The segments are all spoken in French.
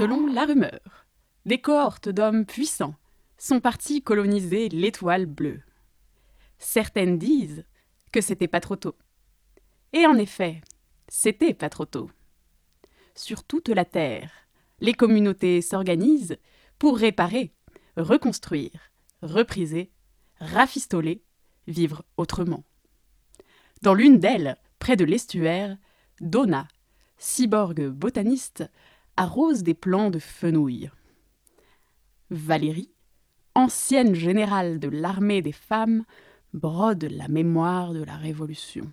Selon la rumeur, des cohortes d'hommes puissants sont partis coloniser l'étoile bleue. Certaines disent que c'était pas trop tôt. Et en effet, c'était pas trop tôt. Sur toute la Terre, les communautés s'organisent pour réparer, reconstruire, repriser, rafistoler, vivre autrement. Dans l'une d'elles, près de l'estuaire, Donna, cyborg botaniste, arrose des plants de fenouil. Valérie, ancienne générale de l'armée des femmes, brode la mémoire de la Révolution.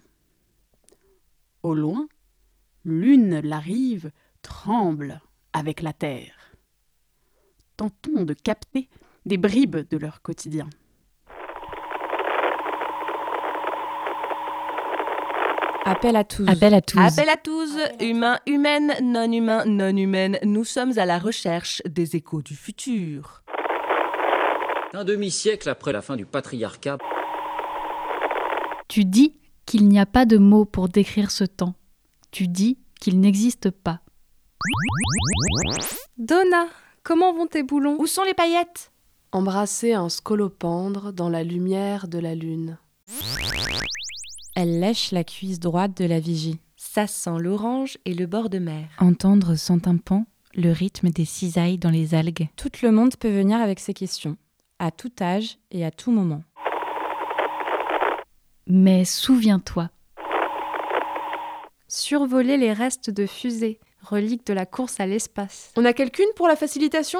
Au loin, l'une la rive tremble avec la terre. Tentons de capter des bribes de leur quotidien. Appel à tous. Appel à tous. Appel à tous, humains, humaines, non humains, non humaines. Nous sommes à la recherche des échos du futur. Un demi-siècle après la fin du patriarcat. Tu dis qu'il n'y a pas de mots pour décrire ce temps. Tu dis qu'il n'existe pas. Donna, comment vont tes boulons? Où sont les paillettes? Embrasser un scolopendre dans la lumière de la lune. Elle lèche la cuisse droite de la vigie. Ça sent l'orange et le bord de mer. Entendre sans tympan le rythme des cisailles dans les algues. Tout le monde peut venir avec ses questions, à tout âge et à tout moment. Mais souviens-toi. Survoler les restes de fusées, reliques de la course à l'espace. On a quelqu'une pour la facilitation?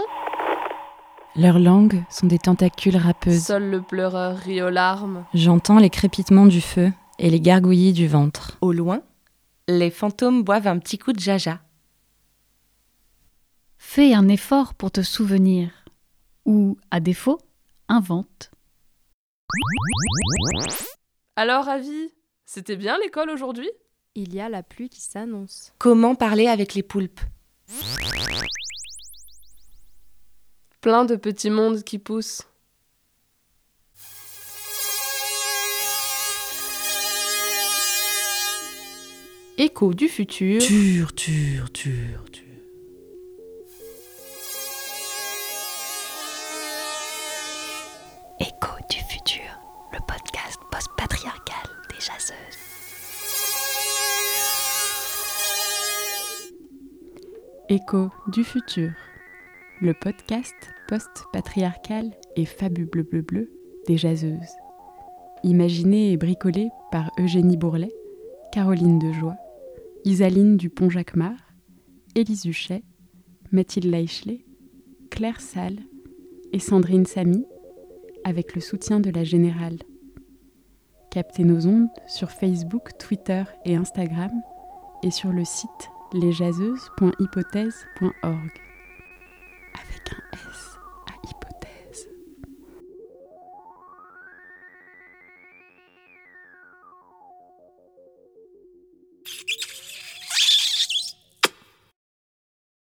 Leurs langues sont des tentacules râpeuses. Seul le pleureur rit aux larmes. J'entends les crépitements du feu et les gargouillis du ventre. Au loin, les fantômes boivent un petit coup de jaja. Fais un effort pour te souvenir. Ou, à défaut, invente. Alors, Avi, c'était bien l'école aujourd'hui? Il y a la pluie qui s'annonce. Comment parler avec les poulpes? Plein de petits mondes qui poussent. Écho du futur. Tur, tur, tur, tur. Écho du futur, le podcast post-patriarcal et bleu bleu bleu des jaseuses. Imaginé et bricolé par Eugénie Bourlet, Caroline Dejoie, Isaline Dupont-Jacquemart, Élise Huchet, Mathilde Leichelet, Claire Salle et Sandrine Samy, avec le soutien de la Générale. Captez nos ondes sur Facebook, Twitter et Instagram et sur le site lesjaseuses.hypothèse.org avec un S.